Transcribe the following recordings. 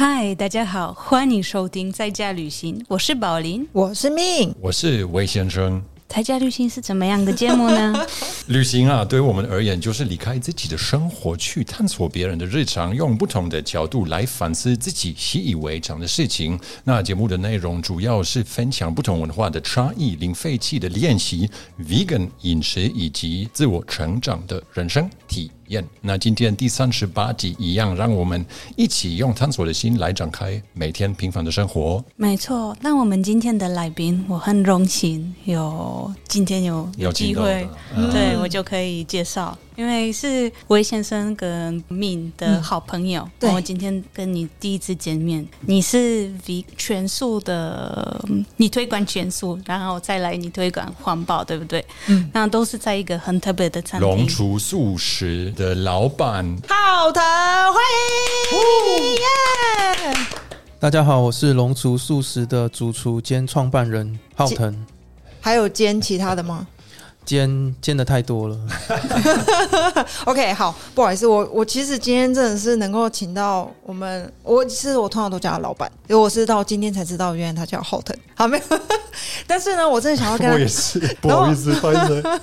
嗨，大家好，欢迎收听在家旅行，我是宝林。我是命，我是魏先生。在家旅行是怎么样的节目呢？旅行啊，对于我们而言，就是离开自己的生活，去探索别人的日常，用不同的角度来反思自己习以为常的事情。那节目的内容主要是分享不同文化的差异、零废弃的练习、vegan 饮食以及自我成长的人生体验。那今天第三十八集一样，让我们一起用探索的心来展开每天平凡的生活。没错，那我们今天的来宾，我很荣幸有今天有有机会，对我就可以介绍。因为是魏先生跟敏的好朋友，我今天跟你第一次见面，你是 V 全素的，你推广全素，然后再来你推广环保，对不对？嗯，那都是在一个很特别的餐厅，龙厨素食的老板浩腾，欢迎耶！大家好，我是龙厨素食的主厨兼创办人浩腾，还有兼其他的吗？煎煎的太多了。OK，好，不好意思，我我其实今天真的是能够请到我们，我其实我通常都叫他老板，因为我是到今天才知道，原来他叫浩腾。好，没有。但是呢，我真的想要跟他，我也是，不好意思，不好意思。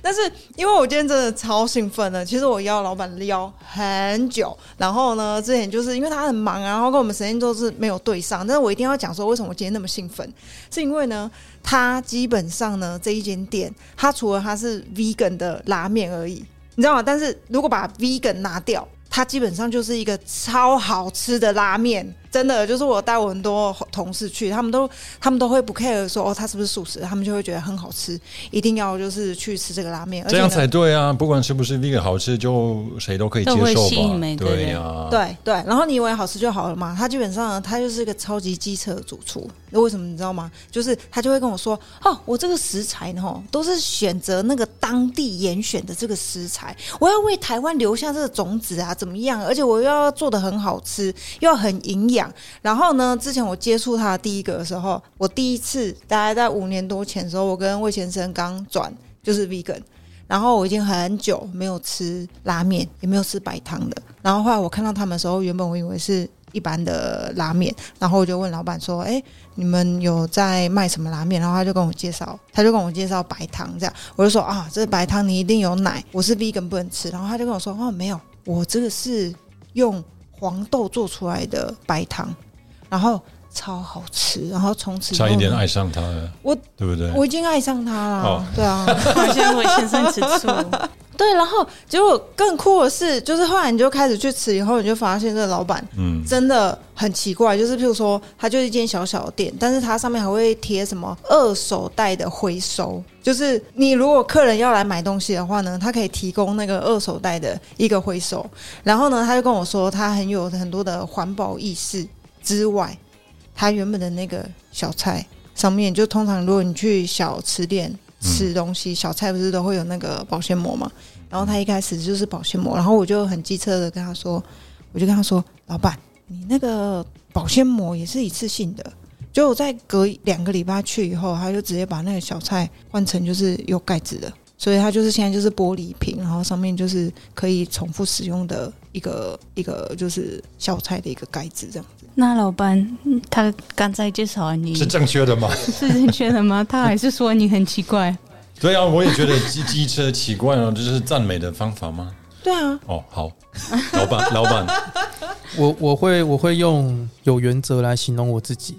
但是因为我今天真的超兴奋的，其实我邀老板撩很久，然后呢，之前就是因为他很忙啊，然后跟我们时间都是没有对上，但是我一定要讲说，为什么我今天那么兴奋，是因为呢。它基本上呢，这一间店，它除了它是 vegan 的拉面而已，你知道吗？但是如果把 vegan 拿掉，它基本上就是一个超好吃的拉面。真的就是我带我很多同事去，他们都他们都会不 care 说哦，他是不是素食，他们就会觉得很好吃，一定要就是去吃这个拉面。这样才对啊！不管是不是 vegan 好吃，就谁都可以接受吧？对呀，对对。然后你以为好吃就好了嘛？他基本上他就是一个超级机车的主厨。那为什么你知道吗？就是他就会跟我说哦，我这个食材呢，都是选择那个当地严选的这个食材，我要为台湾留下这个种子啊，怎么样？而且我又要做的很好吃，又要很营养。然后呢？之前我接触他第一个的时候，我第一次大概在五年多前的时候，我跟魏先生刚转就是 vegan，然后我已经很久没有吃拉面，也没有吃白汤的。然后后来我看到他们的时候，原本我以为是一般的拉面，然后我就问老板说：“哎，你们有在卖什么拉面？”然后他就跟我介绍，他就跟我介绍白汤这样。我就说：“啊，这白汤你一定有奶，我是 vegan 不能吃。”然后他就跟我说：“哦，没有，我这个是用。”黄豆做出来的白糖，然后超好吃，然后从此差一点爱上他了，我对不对？我已经爱上他了，对啊，我现在我先生吃醋。对，然后结果更酷的是，就是后来你就开始去吃，以后你就发现这个老板，嗯，真的很奇怪。就是譬如说，他就是一间小小的店，但是它上面还会贴什么二手袋的回收，就是你如果客人要来买东西的话呢，他可以提供那个二手袋的一个回收。然后呢，他就跟我说，他很有很多的环保意识之外，他原本的那个小菜上面，就通常如果你去小吃店。吃东西，小菜不是都会有那个保鲜膜嘛？然后他一开始就是保鲜膜，然后我就很机车的跟他说，我就跟他说，老板，你那个保鲜膜也是一次性的。就我在隔两个礼拜去以后，他就直接把那个小菜换成就是有盖子的，所以它就是现在就是玻璃瓶，然后上面就是可以重复使用的一个一个就是小菜的一个盖子这样子。那老板，他刚才介绍你是正确的吗？是正确的吗？他还是说你很奇怪？对啊，我也觉得机机车奇怪哦，这是赞美的方法吗？对啊。哦，好，老板，老板，我我会我会用有原则来形容我自己。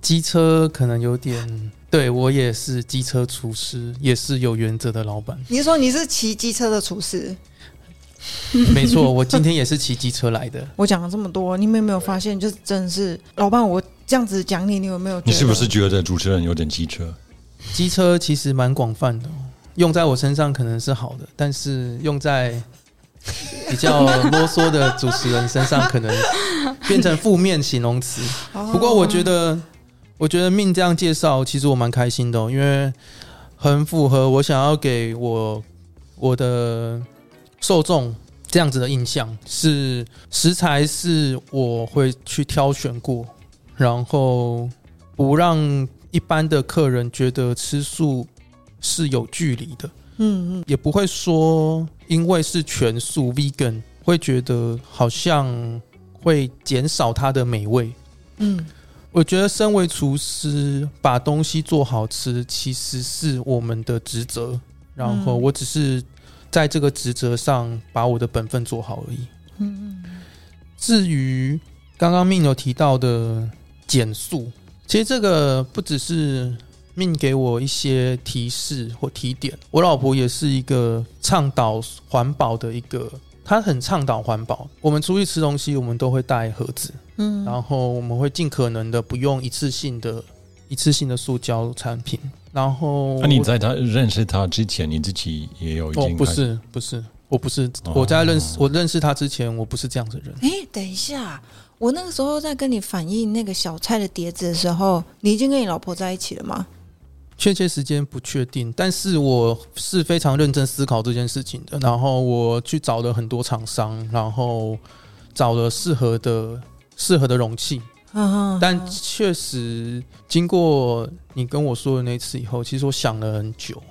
机车可能有点，对我也是机车厨师，也是有原则的老板。你是说你是骑机车的厨师？没错，我今天也是骑机车来的。我讲了这么多，你们有没有发现，就是真的是老板，我这样子讲你，你有没有？你是不是觉得主持人有点机车？机车其实蛮广泛的，用在我身上可能是好的，但是用在比较啰嗦的主持人身上，可能变成负面形容词。不过我觉得，我觉得命这样介绍，其实我蛮开心的，因为很符合我想要给我我的。受众这样子的印象是食材是我会去挑选过，然后不让一般的客人觉得吃素是有距离的，嗯嗯，也不会说因为是全素 vegan 会觉得好像会减少它的美味。嗯，我觉得身为厨师，把东西做好吃，其实是我们的职责。然后我只是在这个职责上把我的本分做好而已。嗯嗯。至于刚刚命有提到的减速，其实这个不只是命给我一些提示或提点，我老婆也是一个倡导环保的一个，她很倡导环保。我们出去吃东西，我们都会带盒子，嗯，然后我们会尽可能的不用一次性的、一次性的塑胶产品。然后，那你在他认识他之前，你自己也有？哦，不是，不是。我不是我在认识我认识他之前，我不是这样的人。哎，等一下，我那个时候在跟你反映那个小菜的碟子的时候，你已经跟你老婆在一起了吗？确切时间不确定，但是我是非常认真思考这件事情的。然后我去找了很多厂商，然后找了适合的适合的容器。嗯但确实经过你跟我说的那次以后，其实我想了很久。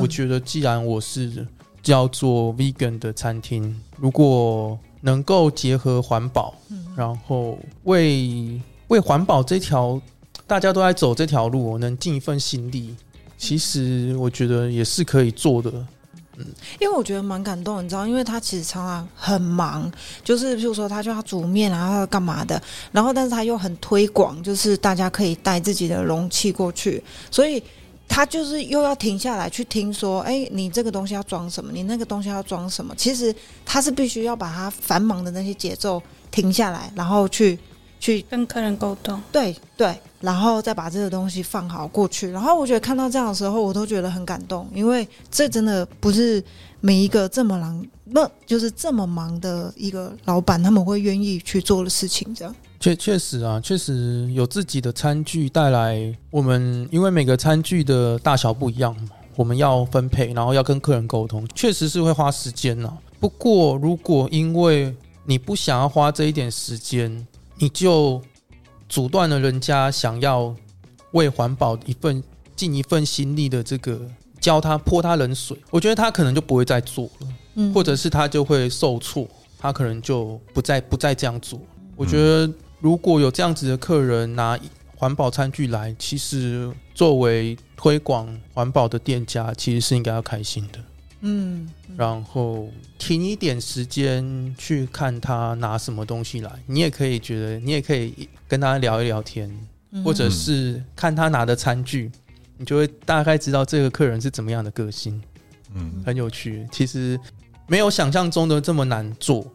我觉得既然我是。叫做 vegan 的餐厅，如果能够结合环保，然后为为环保这条大家都在走这条路，能尽一份心力，其实我觉得也是可以做的。嗯，因为我觉得蛮感动，你知道，因为他其实常常很忙，就是譬如说他就要煮面啊，要干嘛的，然后但是他又很推广，就是大家可以带自己的容器过去，所以。他就是又要停下来去听说，哎，你这个东西要装什么？你那个东西要装什么？其实他是必须要把他繁忙的那些节奏停下来，然后去去跟客人沟通。对对，然后再把这个东西放好过去。然后我觉得看到这样的时候，我都觉得很感动，因为这真的不是每一个这么忙，那就是这么忙的一个老板，他们会愿意去做的事情，这样。确确实啊，确实有自己的餐具带来。我们因为每个餐具的大小不一样嘛，我们要分配，然后要跟客人沟通，确实是会花时间呢。不过，如果因为你不想要花这一点时间，你就阻断了人家想要为环保一份尽一份心力的这个教他泼他冷水，我觉得他可能就不会再做了，嗯，或者是他就会受挫，他可能就不再不再这样做。我觉得。如果有这样子的客人拿环保餐具来，其实作为推广环保的店家，其实是应该要开心的。嗯，然后停一点时间去看他拿什么东西来，你也可以觉得，你也可以跟他聊一聊天，或者是看他拿的餐具，你就会大概知道这个客人是怎么样的个性。嗯，很有趣。其实没有想象中的这么难做，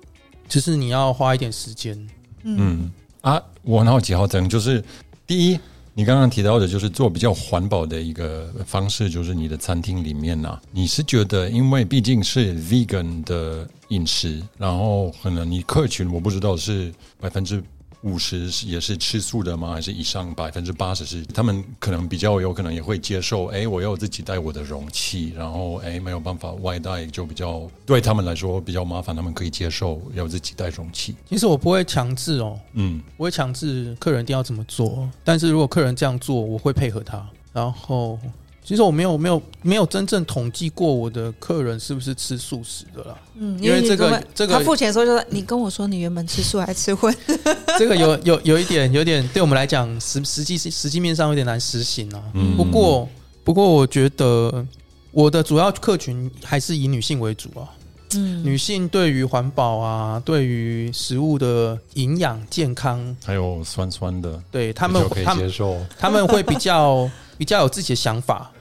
只是你要花一点时间。嗯。啊，我好几号灯就是第一，你刚刚提到的，就是做比较环保的一个方式，就是你的餐厅里面呢，你是觉得，因为毕竟是 vegan 的饮食，然后可能你客群我不知道是百分之。五十是也是吃素的吗？还是以上百分之八十是他们可能比较有可能也会接受？哎，我要自己带我的容器，然后哎没有办法外带，就比较对他们来说比较麻烦，他们可以接受要自己带容器。其实我不会强制哦，嗯，不会强制客人一定要怎么做，但是如果客人这样做，我会配合他，然后。其实我没有没有没有真正统计过我的客人是不是吃素食的啦。嗯，因为这个这个他付钱的时候就是你跟我说你原本吃素还吃荤，这个有有有一点有点对我们来讲实实际实际面上有点难实行啊。嗯，不过不过我觉得我的主要客群还是以女性为主啊。嗯，女性对于环保啊，对于食物的营养健康，还有酸酸的，对他们可以接受，他们会比较。比较有自己的想法，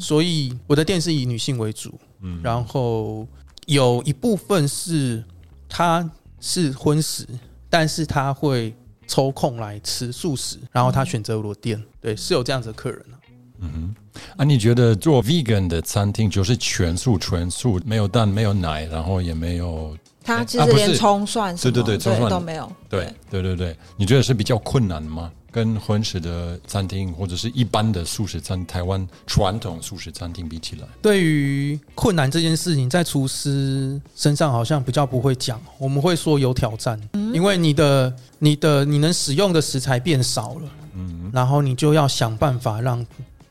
所以我的店是以女性为主，然后有一部分是他是荤食，但是他会抽空来吃素食，然后他选择我的店，对，是有这样子的客人啊。嗯哼，啊，你觉得做 vegan 的餐厅就是全素全素，没有蛋，没有奶，然后也没有，他其实连葱蒜对对对，葱蒜。都没有，对对对对，你觉得是比较困难吗？跟荤食的餐厅或者是一般的素食餐，台湾传统素食餐厅比起来，对于困难这件事情，在厨师身上好像比较不会讲。我们会说有挑战，因为你的、你的、你能使用的食材变少了，嗯，然后你就要想办法让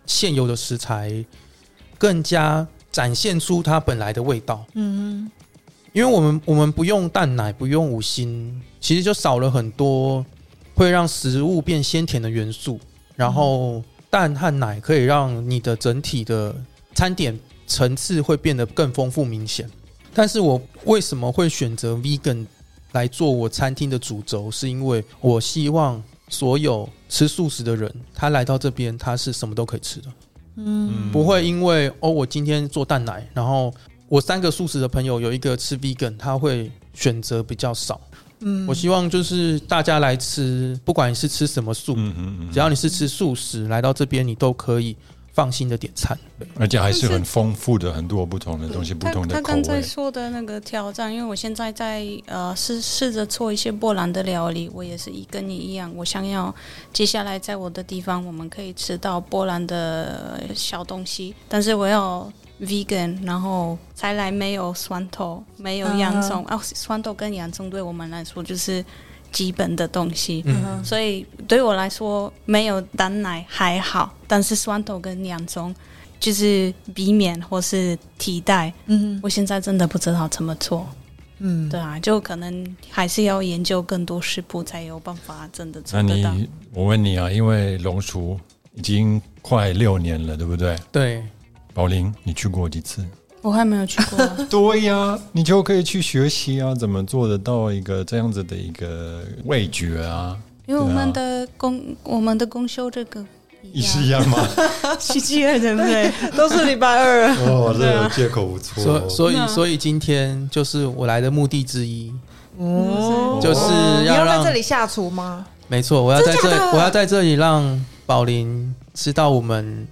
现有的食材更加展现出它本来的味道，嗯。因为我们我们不用蛋奶，不用五星，其实就少了很多会让食物变鲜甜的元素。然后蛋和奶可以让你的整体的餐点层次会变得更丰富明显。但是我为什么会选择 vegan 来做我餐厅的主轴？是因为我希望所有吃素食的人，他来到这边，他是什么都可以吃的。嗯，不会因为哦，我今天做蛋奶，然后。我三个素食的朋友有一个吃 vegan，他会选择比较少。嗯，我希望就是大家来吃，不管你是吃什么素，嗯嗯嗯，只要你是吃素食，来到这边你都可以放心的点餐。而且还是很丰富的，很多不同的东西，不同的他刚才说的那个挑战，因为我现在在呃试试着做一些波兰的料理，我也是一跟你一样，我想要接下来在我的地方我们可以吃到波兰的小东西，但是我要。vegan，然后才来没有酸豆，没有洋葱哦，酸豆跟洋葱对我们来说就是基本的东西，所以对我来说没有蛋奶还好，但是酸豆跟洋葱就是避免或是替代。嗯，我现在真的不知道怎么做。嗯，对啊，就可能还是要研究更多食谱才有办法真的做得到。我问你啊，因为龙厨已经快六年了，对不对？对。宝林，你去过几次？我还没有去过。对呀，你就可以去学习啊，怎么做得到一个这样子的一个味觉啊？因为我们的公我们的公休这个也是一样吗？星期二对不对？都是礼拜二。哦，这借口不错。所所以所以今天就是我来的目的之一。哦，就是要在这里下厨吗？没错，我要在这我要在这里让宝林知道我们。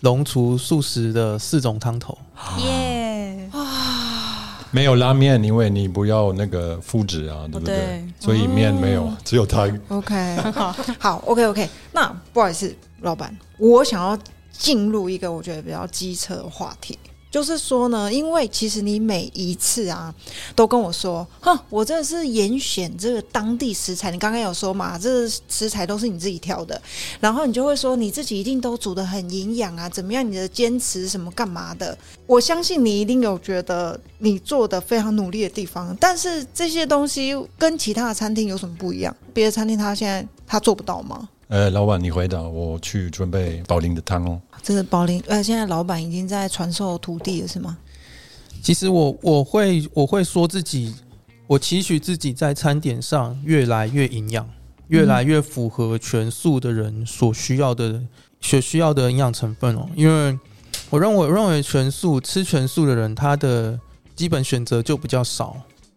龙厨素食的四种汤头，耶！啊，没有拉面，因为你不要那个麸质啊，对不对？所以面没有，只有汤。OK，好，好，OK，OK。那不好意思，老板，我想要进入一个我觉得比较机车的话题。就是说呢，因为其实你每一次啊，都跟我说，哼，我这是严选这个当地食材。你刚刚有说嘛，这食材都是你自己挑的，然后你就会说你自己一定都煮的很营养啊，怎么样？你的坚持什么干嘛的？我相信你一定有觉得你做的非常努力的地方，但是这些东西跟其他的餐厅有什么不一样？别的餐厅他现在他做不到吗？呃，老板，你回答，我去准备宝林的汤哦。这是宝林，呃，现在老板已经在传授徒弟了，是吗？其实我我会我会说自己，我期许自己在餐点上越来越营养，越来越符合全素的人所需要的所需要的营养成分哦。因为我认为，认为全素吃全素的人，他的基本选择就比较少。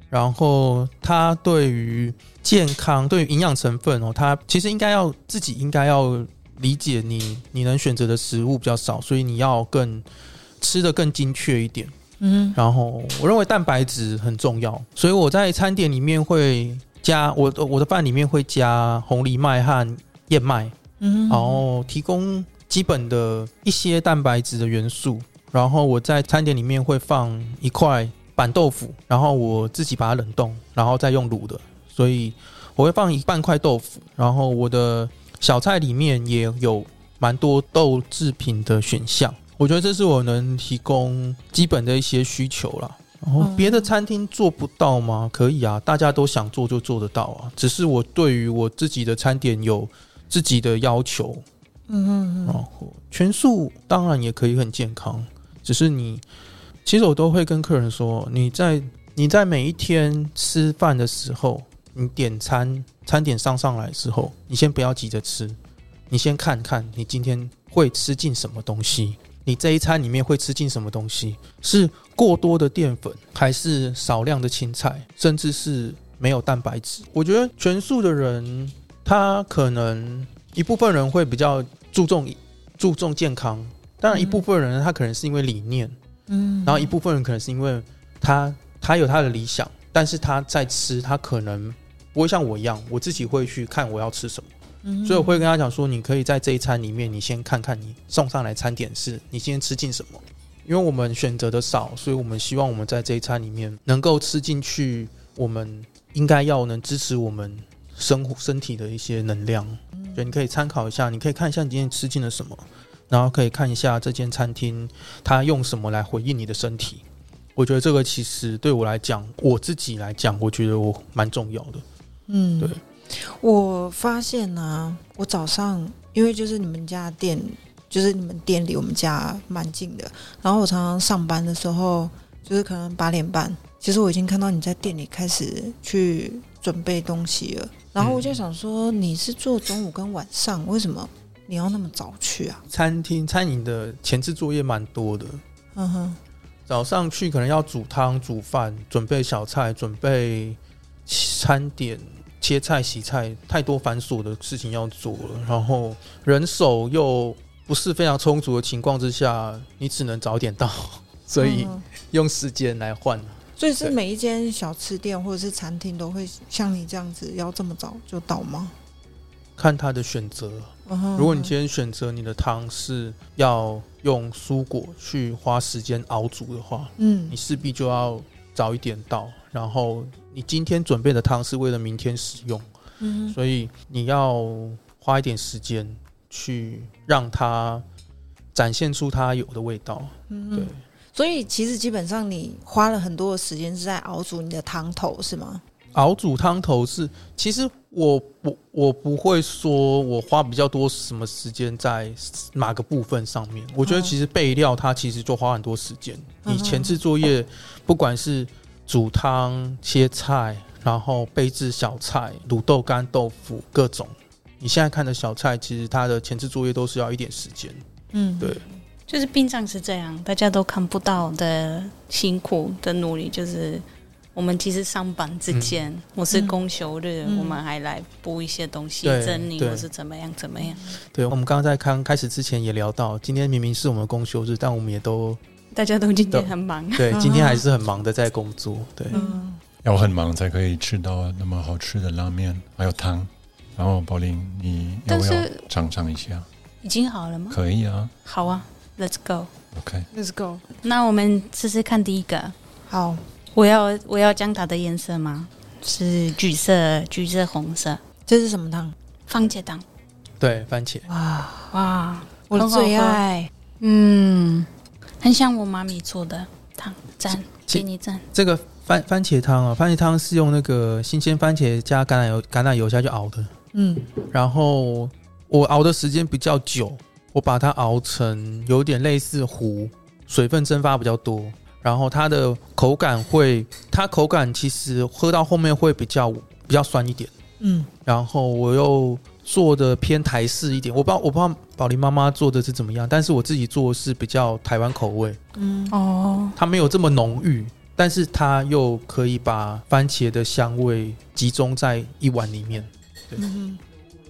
然后他对于健康、对于营养成分哦，他其实应该要自己应该要理解你你能选择的食物比较少，所以你要更吃的更精确一点。嗯，然后我认为蛋白质很重要，所以我在餐点里面会加我我的饭里面会加红藜麦和燕麦，嗯，然后提供基本的一些蛋白质的元素。然后我在餐点里面会放一块。板豆腐，然后我自己把它冷冻，然后再用卤的，所以我会放一半块豆腐。然后我的小菜里面也有蛮多豆制品的选项，我觉得这是我能提供基本的一些需求啦。然后别的餐厅做不到吗？可以啊，大家都想做就做得到啊。只是我对于我自己的餐点有自己的要求。嗯，然后全素当然也可以很健康，只是你。其实我都会跟客人说，你在你在每一天吃饭的时候，你点餐餐点上上来之后，你先不要急着吃，你先看看你今天会吃进什么东西，你这一餐里面会吃进什么东西，是过多的淀粉，还是少量的青菜，甚至是没有蛋白质？我觉得全素的人，他可能一部分人会比较注重注重健康，当然一部分人他可能是因为理念。嗯，然后一部分人可能是因为他他有他的理想，但是他在吃，他可能不会像我一样，我自己会去看我要吃什么，嗯，所以我会跟他讲说，你可以在这一餐里面，你先看看你送上来餐点是你今天吃进什么，因为我们选择的少，所以我们希望我们在这一餐里面能够吃进去，我们应该要能支持我们生活身体的一些能量，所以你可以参考一下，你可以看一下你今天吃进了什么。然后可以看一下这间餐厅，它用什么来回应你的身体？我觉得这个其实对我来讲，我自己来讲，我觉得我蛮重要的。嗯，对。我发现呢，我早上因为就是你们家店，就是你们店离我们家蛮近的，然后我常常上班的时候，就是可能八点半，其实我已经看到你在店里开始去准备东西了。然后我就想说，你是做中午跟晚上，为什么你要那么早去啊？餐厅餐饮的前置作业蛮多的。嗯哼。早上去可能要煮汤、煮饭、准备小菜、准备餐点、切菜、洗菜，太多繁琐的事情要做了。然后人手又不是非常充足的情况之下，你只能早点到，所以用时间来换。所以是每一间小吃店或者是餐厅都会像你这样子要这么早就到吗？看他的选择。如果你今天选择你的汤是要用蔬果去花时间熬煮的话，嗯，你势必就要早一点到。然后你今天准备的汤是为了明天使用，嗯，所以你要花一点时间去让它展现出它有的味道。嗯，对。所以其实基本上你花了很多的时间是在熬煮你的汤头，是吗？熬煮汤头是，其实我我我不会说我花比较多什么时间在哪个部分上面。我觉得其实备料它其实就花很多时间。你前置作业，不管是煮汤、切菜，然后备制小菜、卤豆干、豆腐各种，你现在看的小菜，其实它的前置作业都是要一点时间。嗯，对，就是殡葬是这样，大家都看不到的辛苦的努力，就是。我们其实上班之前，我是公休日，我们还来补一些东西，整理或是怎么样怎么样。对，我们刚刚在刚开始之前也聊到，今天明明是我们公休日，但我们也都大家都今天很忙。对，今天还是很忙的在工作。对，要很忙才可以吃到那么好吃的拉面，还有汤。然后宝林，你要不要尝尝一下？已经好了吗？可以啊。好啊，Let's go。OK，Let's go。那我们试试看第一个。好。我要我要讲它的颜色吗？是橘色、橘色、红色。这是什么汤？番茄汤。对，番茄。哇哇，我的最爱。嗯，很像我妈咪做的汤。赞，给你赞。这个番番茄汤啊，番茄汤是用那个新鲜番茄加橄榄油、橄榄油下去熬的。嗯，然后我熬的时间比较久，我把它熬成有点类似糊，水分蒸发比较多。然后它的口感会，它口感其实喝到后面会比较比较酸一点，嗯。然后我又做的偏台式一点，我不知道我不知道宝林妈妈做的是怎么样，但是我自己做的是比较台湾口味，嗯。哦。它没有这么浓郁，但是它又可以把番茄的香味集中在一碗里面，对。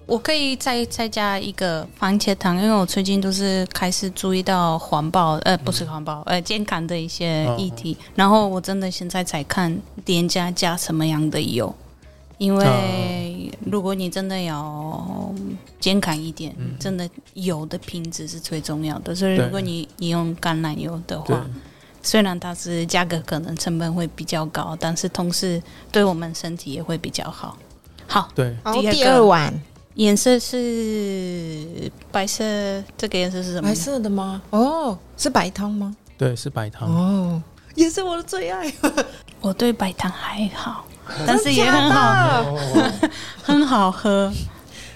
我可以再再加一个番茄汤，因为我最近都是开始注意到环保，呃，不是环保，呃，健康的一些议题。然后我真的现在才看店家加什么样的油，因为如果你真的要健康一点，真的油的品质是最重要的。所以如果你你用橄榄油的话，虽然它是价格可能成本会比较高，但是同时对我们身体也会比较好。好，对，第二碗。颜色是白色，这个颜色是什么？白色的吗？哦，是白汤吗？对，是白汤。哦，也是我的最爱。我对白汤还好，但是也很好，很好喝。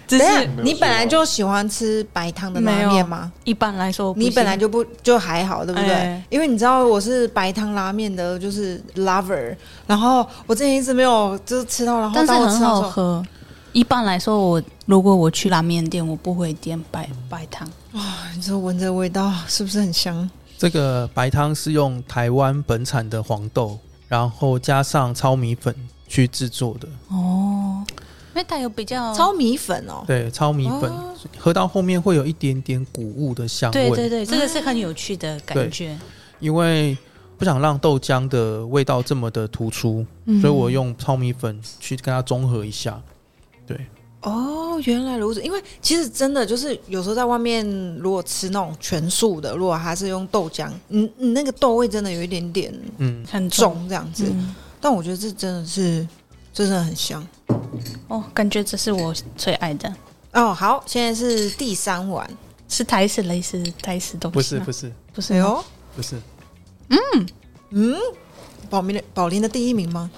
只是你本来就喜欢吃白汤的拉面吗？一般来说，你本来就不就还好，对不对？因为你知道我是白汤拉面的，就是 lover。然后我之前一直没有就是吃到，然后但是很好喝。一般来说，我如果我去拉面店，我不会点白白汤。哇，你说闻着味道是不是很香？这个白汤是用台湾本产的黄豆，然后加上糙米粉去制作的。哦，因为它有比较糙米粉哦。对，糙米粉喝到后面会有一点点谷物的香味。对对对，这个是很有趣的感觉。因为不想让豆浆的味道这么的突出，所以我用糙米粉去跟它综合一下。对哦，原来如此。因为其实真的就是有时候在外面，如果吃那种全素的，如果还是用豆浆，你你那个豆味真的有一点点嗯很重这样子。但我觉得这真的是真的很香哦，感觉这是我最爱的哦。好，现在是第三碗，是台式类似台式东西，不是不是不是哟，不是。嗯，嗯，宝明的宝林的第一名吗？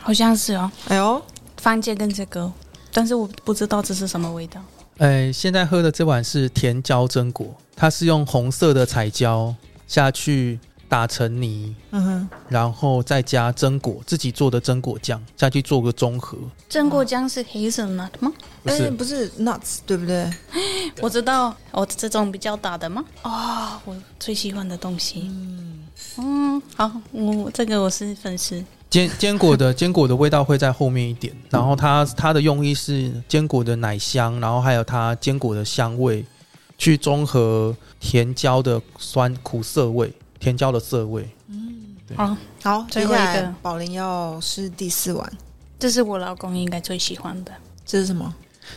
好像是哦。哎呦，番茄跟这个，但是我不知道这是什么味道。哎，现在喝的这碗是甜椒榛果，它是用红色的彩椒下去。打成泥，嗯哼，然后再加榛果，自己做的榛果酱再去做个综合。榛果酱是黑色 nut 吗？不是，不是 nuts，对不对？我知道，我，这种比较大的吗？哦，我最喜欢的东西。嗯嗯，好，我这个我是粉丝。坚坚果的坚果的味道会在后面一点，然后它它的用意是坚果的奶香，然后还有它坚果的香味，去中和甜椒的酸苦涩味。甜椒的色味，嗯，好，好，最后一个。宝林要是第四碗，这是我老公应该最喜欢的，这是什么？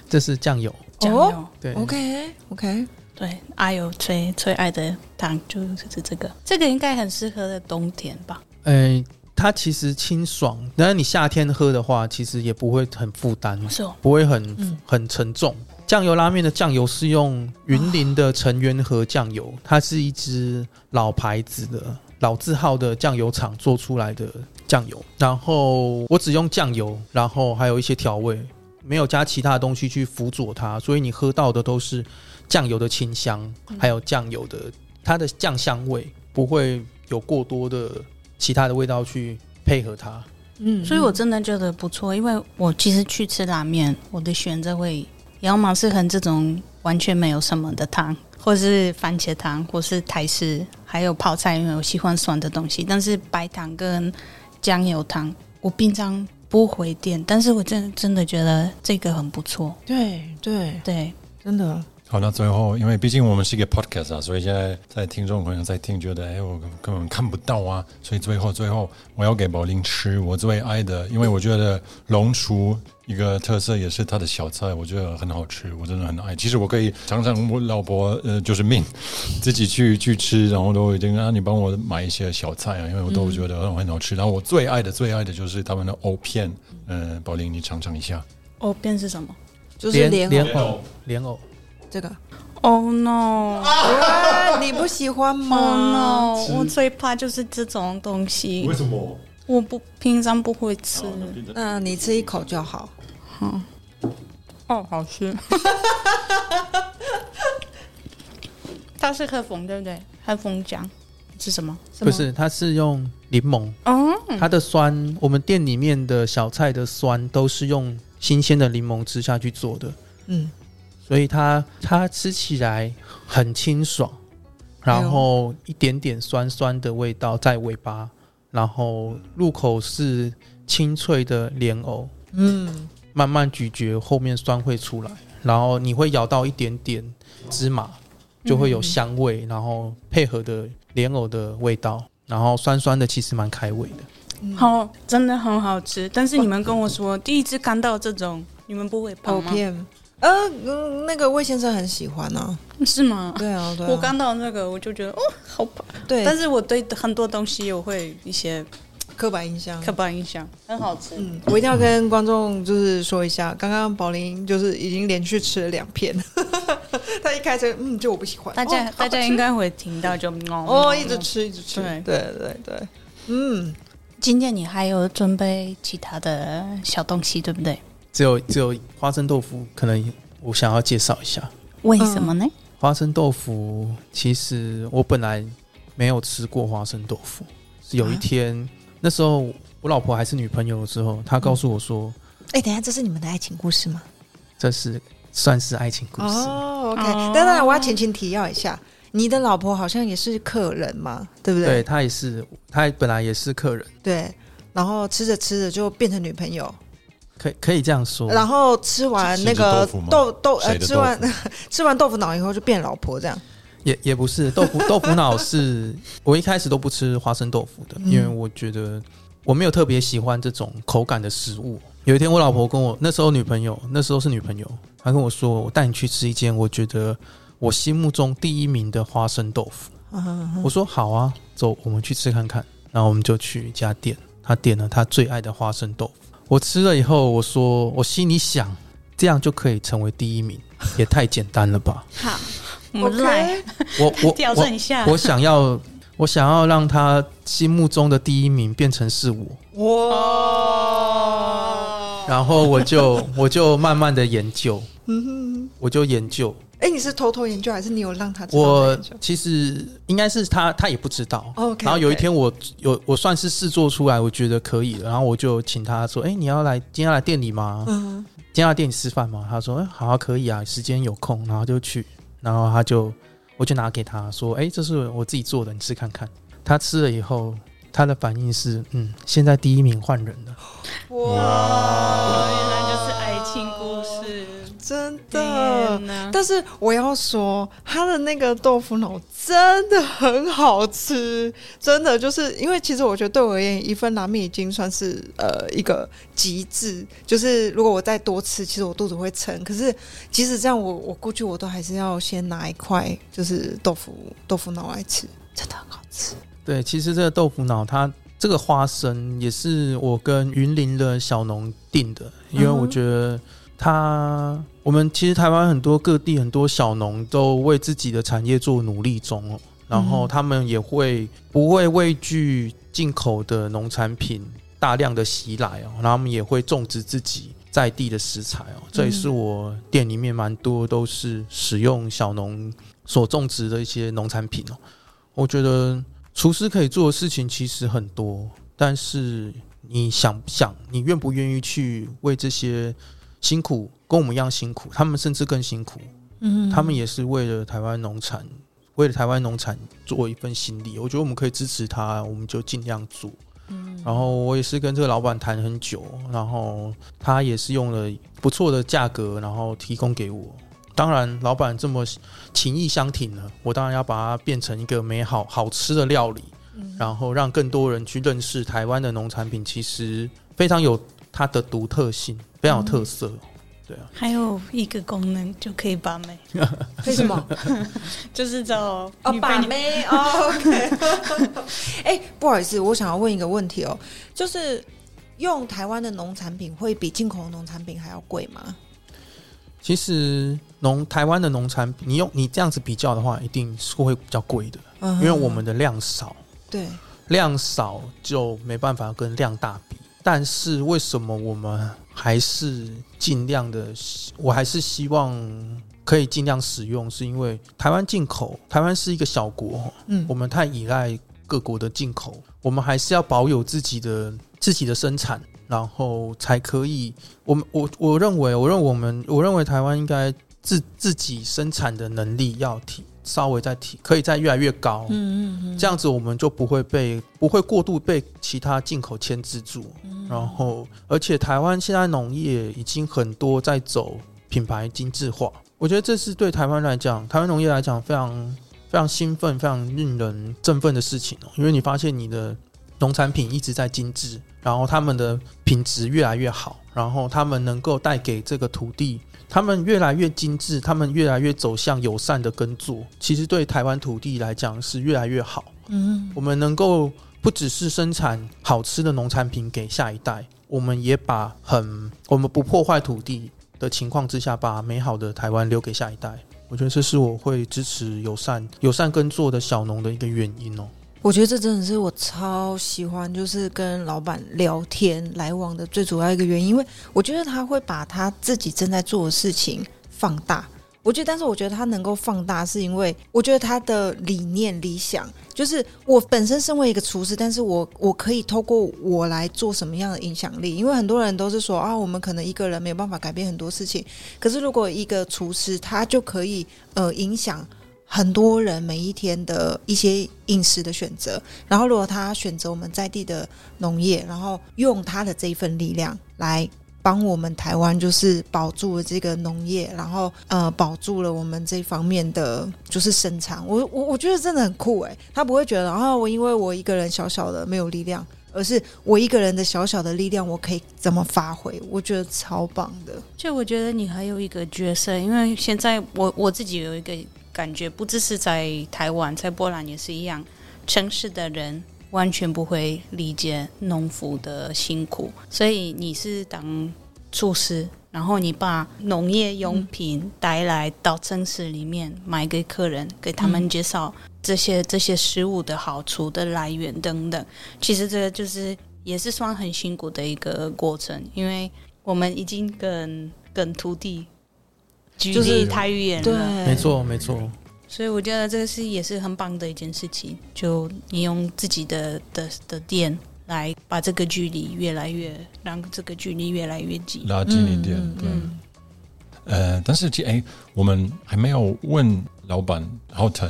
这是酱油，酱油，对，OK，OK，对，阿友最最爱的糖就是这个，这个应该很适合的冬天吧？哎，它其实清爽，然后你夏天喝的话，其实也不会很负担，是哦，不会很很沉重。酱油拉面的酱油是用云林的陈元和酱油，它是一支老牌子的老字号的酱油厂做出来的酱油。然后我只用酱油，然后还有一些调味，没有加其他的东西去辅佐它，所以你喝到的都是酱油的清香，还有酱油的它的酱香味，不会有过多的其他的味道去配合它。嗯，所以我真的觉得不错，因为我其实去吃拉面，我的选择会。要么是很这种完全没有什么的汤，或是番茄汤，或是台式，还有泡菜，因为我喜欢酸的东西。但是白糖跟酱油汤，我平常不会点，但是我真真的觉得这个很不错。对对对，真的。好，那最后，因为毕竟我们是一个 podcast 啊，所以现在在听众朋友在听，觉得哎，我根本看不到啊，所以最后最后我要给宝林吃我最爱的，因为我觉得龙厨一个特色也是他的小菜，我觉得很好吃，我真的很爱。其实我可以常常我老婆呃就是命自己去去吃，然后都已经让你帮我买一些小菜啊，因为我都觉得很很好吃。然后我最爱的最爱的就是他们的藕片，嗯，宝林你尝尝一下。藕片是什么？就是莲莲藕，莲藕。这个，Oh no！你不喜欢吗？Oh no！我最怕就是这种东西。为什么？我不平常不会吃。嗯，你吃一口就好。嗯。哦，好吃。它是喝风对不对？喝风浆是什么？不是，它是用柠檬。哦。它的酸，我们店里面的小菜的酸都是用新鲜的柠檬汁下去做的。嗯。所以它它吃起来很清爽，然后一点点酸酸的味道在尾巴，然后入口是清脆的莲藕，嗯，慢慢咀嚼后面酸会出来，然后你会咬到一点点芝麻，就会有香味，然后配合的莲藕的味道，然后酸酸的其实蛮开胃的，好，真的很好吃。但是你们跟我说第一次看到这种，你们不会怕吗？呃，那个魏先生很喜欢呢，是吗？对啊，对。我刚到那个，我就觉得哦，好吧。对，但是我对很多东西我会一些刻板印象，刻板印象很好吃。嗯，我一定要跟观众就是说一下，刚刚宝林就是已经连续吃了两片，他一开始嗯，就我不喜欢。大家大家应该会听到就哦，一直吃一直吃，对对对对。嗯，今天你还有准备其他的小东西，对不对？只有只有花生豆腐，可能我想要介绍一下。为什么呢？花生豆腐其实我本来没有吃过花生豆腐，是有一天那时候我老婆还是女朋友的时候，她告诉我说：“哎，等下这是你们的爱情故事吗？”这是算是爱情故事哦。OK，当然我要前情提要一下，你的老婆好像也是客人嘛，对不对？对，她也是，她本来也是客人。对，然后吃着吃着就变成女朋友。可以可以这样说，然后吃完那个豆豆呃，吃完 吃完豆腐脑以后就变老婆这样，也也不是豆腐 豆腐脑是我一开始都不吃花生豆腐的，因为我觉得我没有特别喜欢这种口感的食物。有一天我老婆跟我那时候女朋友那时候是女朋友，她跟我说我带你去吃一间我觉得我心目中第一名的花生豆腐。我说好啊，走，我们去吃看看。然后我们就去一家店，他点了他最爱的花生豆腐。我吃了以后，我说我心里想，这样就可以成为第一名，也太简单了吧？好，我们来，我我调整一下。我想要，我想要让他心目中的第一名变成是我。哇！然后我就我就慢慢的研究，嗯哼，我就研究。哎，你是偷偷研究，还是你有让他？我其实应该是他，他也不知道。OK。然后有一天，我有我算是试做出来，我觉得可以了。然后我就请他说：“哎，你要来今天来店里吗？嗯，今天来店里吃饭吗？”他说：“哎，好，可以啊，时间有空。”然后就去，然后他就我就拿给他说：“哎，这是我自己做的，你吃看看。”他吃了以后，他的反应是：“嗯，现在第一名换人了。”哇，的，但是我要说，他的那个豆腐脑真的很好吃，真的就是因为其实我觉得对我而言，一份拉面已经算是呃一个极致。就是如果我再多吃，其实我肚子会撑。可是即使这样，我我估计我都还是要先拿一块就是豆腐豆腐脑来吃，真的很好吃。对，其实这个豆腐脑它这个花生也是我跟云林的小农订的，因为我觉得。他，我们其实台湾很多各地很多小农都为自己的产业做努力中哦，然后他们也会不会畏惧进口的农产品大量的袭来哦，然后他们也会种植自己在地的食材哦，这也是我店里面蛮多都是使用小农所种植的一些农产品哦。我觉得厨师可以做的事情其实很多，但是你想不想，你愿不愿意去为这些？辛苦跟我们一样辛苦，他们甚至更辛苦。嗯，他们也是为了台湾农产，为了台湾农产做一份心力。我觉得我们可以支持他，我们就尽量做。嗯，然后我也是跟这个老板谈很久，然后他也是用了不错的价格，然后提供给我。当然，老板这么情意相挺呢，我当然要把它变成一个美好好吃的料理，然后让更多人去认识台湾的农产品，其实非常有它的独特性。非常有特色，对啊，还有一个功能就可以把妹，为什么？就是找哦把妹哦。哎，不好意思，我想要问一个问题哦，就是用台湾的农产品会比进口的农产品还要贵吗？其实农台湾的农产品，你用你这样子比较的话，一定是会比较贵的，因为我们的量少，对，量少就没办法跟量大比。但是为什么我们还是尽量的？我还是希望可以尽量使用，是因为台湾进口，台湾是一个小国，嗯，我们太依赖各国的进口，我们还是要保有自己的自己的生产，然后才可以。我们我我认为，我认为我们我认为台湾应该自自己生产的能力要提。稍微再提，可以再越来越高，嗯嗯嗯，这样子我们就不会被不会过度被其他进口牵制住，然后而且台湾现在农业已经很多在走品牌精致化，我觉得这是对台湾来讲，台湾农业来讲非常非常兴奋、非常令人振奋的事情哦，因为你发现你的农产品一直在精致，然后他们的品质越来越好，然后他们能够带给这个土地。他们越来越精致，他们越来越走向友善的耕作，其实对台湾土地来讲是越来越好。嗯，我们能够不只是生产好吃的农产品给下一代，我们也把很我们不破坏土地的情况之下，把美好的台湾留给下一代。我觉得这是我会支持友善友善耕作的小农的一个原因哦。我觉得这真的是我超喜欢，就是跟老板聊天来往的最主要一个原因，因为我觉得他会把他自己正在做的事情放大。我觉得，但是我觉得他能够放大，是因为我觉得他的理念、理想，就是我本身身为一个厨师，但是我我可以透过我来做什么样的影响力？因为很多人都是说啊，我们可能一个人没有办法改变很多事情，可是如果一个厨师，他就可以呃影响。很多人每一天的一些饮食的选择，然后如果他选择我们在地的农业，然后用他的这一份力量来帮我们台湾，就是保住了这个农业，然后呃保住了我们这方面的就是生产。我我我觉得真的很酷诶，他不会觉得啊我因为我一个人小小的没有力量，而是我一个人的小小的力量我可以怎么发挥？我觉得超棒的。就我觉得你还有一个角色，因为现在我我自己有一个。感觉不只是在台湾，在波兰也是一样。城市的人完全不会理解农夫的辛苦，所以你是当厨师，然后你把农业用品带来到城市里面卖给客人，给他们介绍。这些这些食物的好处的来源等等。其实这个就是也是算很辛苦的一个过程，因为我们已经跟跟土地距离太远了。没错，没错。所以我觉得这个是也是很棒的一件事情，就你用自己的的的店来把这个距离越来越让这个距离越来越近，拉近一点。对，呃，但是哎，我们还没有问老板好疼，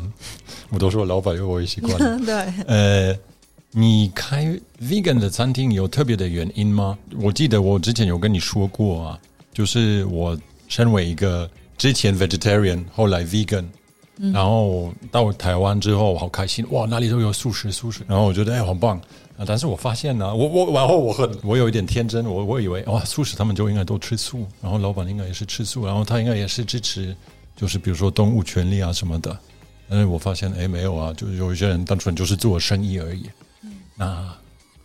我都说老板，因为我也习惯了。对，呃，你开 vegan 的餐厅有特别的原因吗？我记得我之前有跟你说过啊，就是我身为一个之前 vegetarian，后来 vegan。然后到台湾之后，好开心哇！哪里都有素食，素食。然后我觉得哎，好棒啊！但是我发现呢，我我然后我很我有一点天真，我我以为哇，素食他们就应该都吃素，然后老板应该也是吃素，然后他应该也是支持，就是比如说动物权利啊什么的。但是我发现哎，没有啊，就有一些人单纯就是做生意而已。嗯那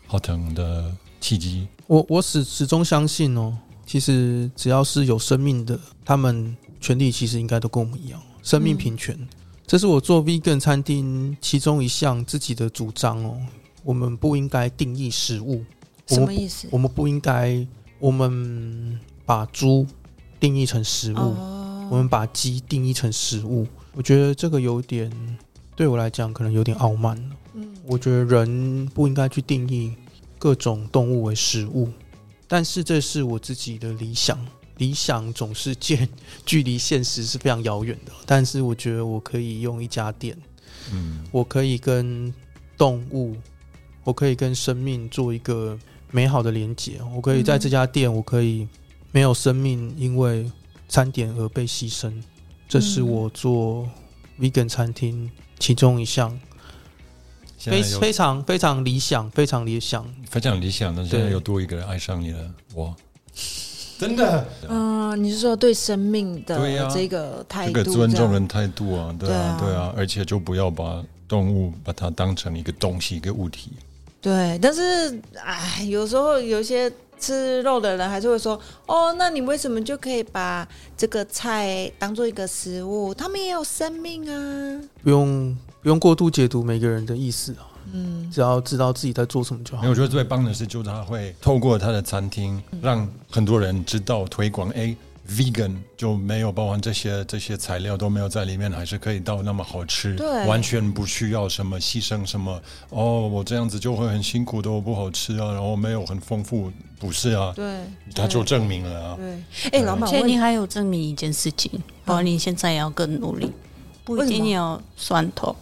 好疼的契机，我我始始终相信哦，其实只要是有生命的，他们权利其实应该都跟我们一样。生命平权，这是我做 vegan 餐厅其中一项自己的主张哦。我们不应该定义食物，什么意思？我们不应该，我们把猪定义成食物，我们把鸡定义成食物。我觉得这个有点对我来讲可能有点傲慢了。嗯，我觉得人不应该去定义各种动物为食物，但是这是我自己的理想。理想总是见距离现实是非常遥远的，但是我觉得我可以用一家店，嗯，我可以跟动物，我可以跟生命做一个美好的连接。我可以在这家店，我可以没有生命因为餐点而被牺牲。这是我做 vegan 餐厅其中一项，非非常非常理想，非常理想，非常理想。但现在又多一个人爱上你了，我。真的，嗯，你是说对生命的这个态度，这个尊重人态度啊，对啊，对啊，而且就不要把动物把它当成一个东西，一个物体。对，但是哎，有时候有些吃肉的人还是会说，哦，那你为什么就可以把这个菜当做一个食物？他们也有生命啊，不用不用过度解读每个人的意思啊。嗯，只要知道自己在做什么就好。我觉得最棒的是，就是他会透过他的餐厅，让很多人知道推广。哎，vegan 就没有包含这些这些材料都没有在里面，还是可以到那么好吃，对，完全不需要什么牺牲什么。哦，我这样子就会很辛苦，都不好吃啊，然后没有很丰富，不是啊？对，他就证明了啊。对，哎，老板，而且你还有证明一件事情，包括你现在也要更努力，不一定要蒜头。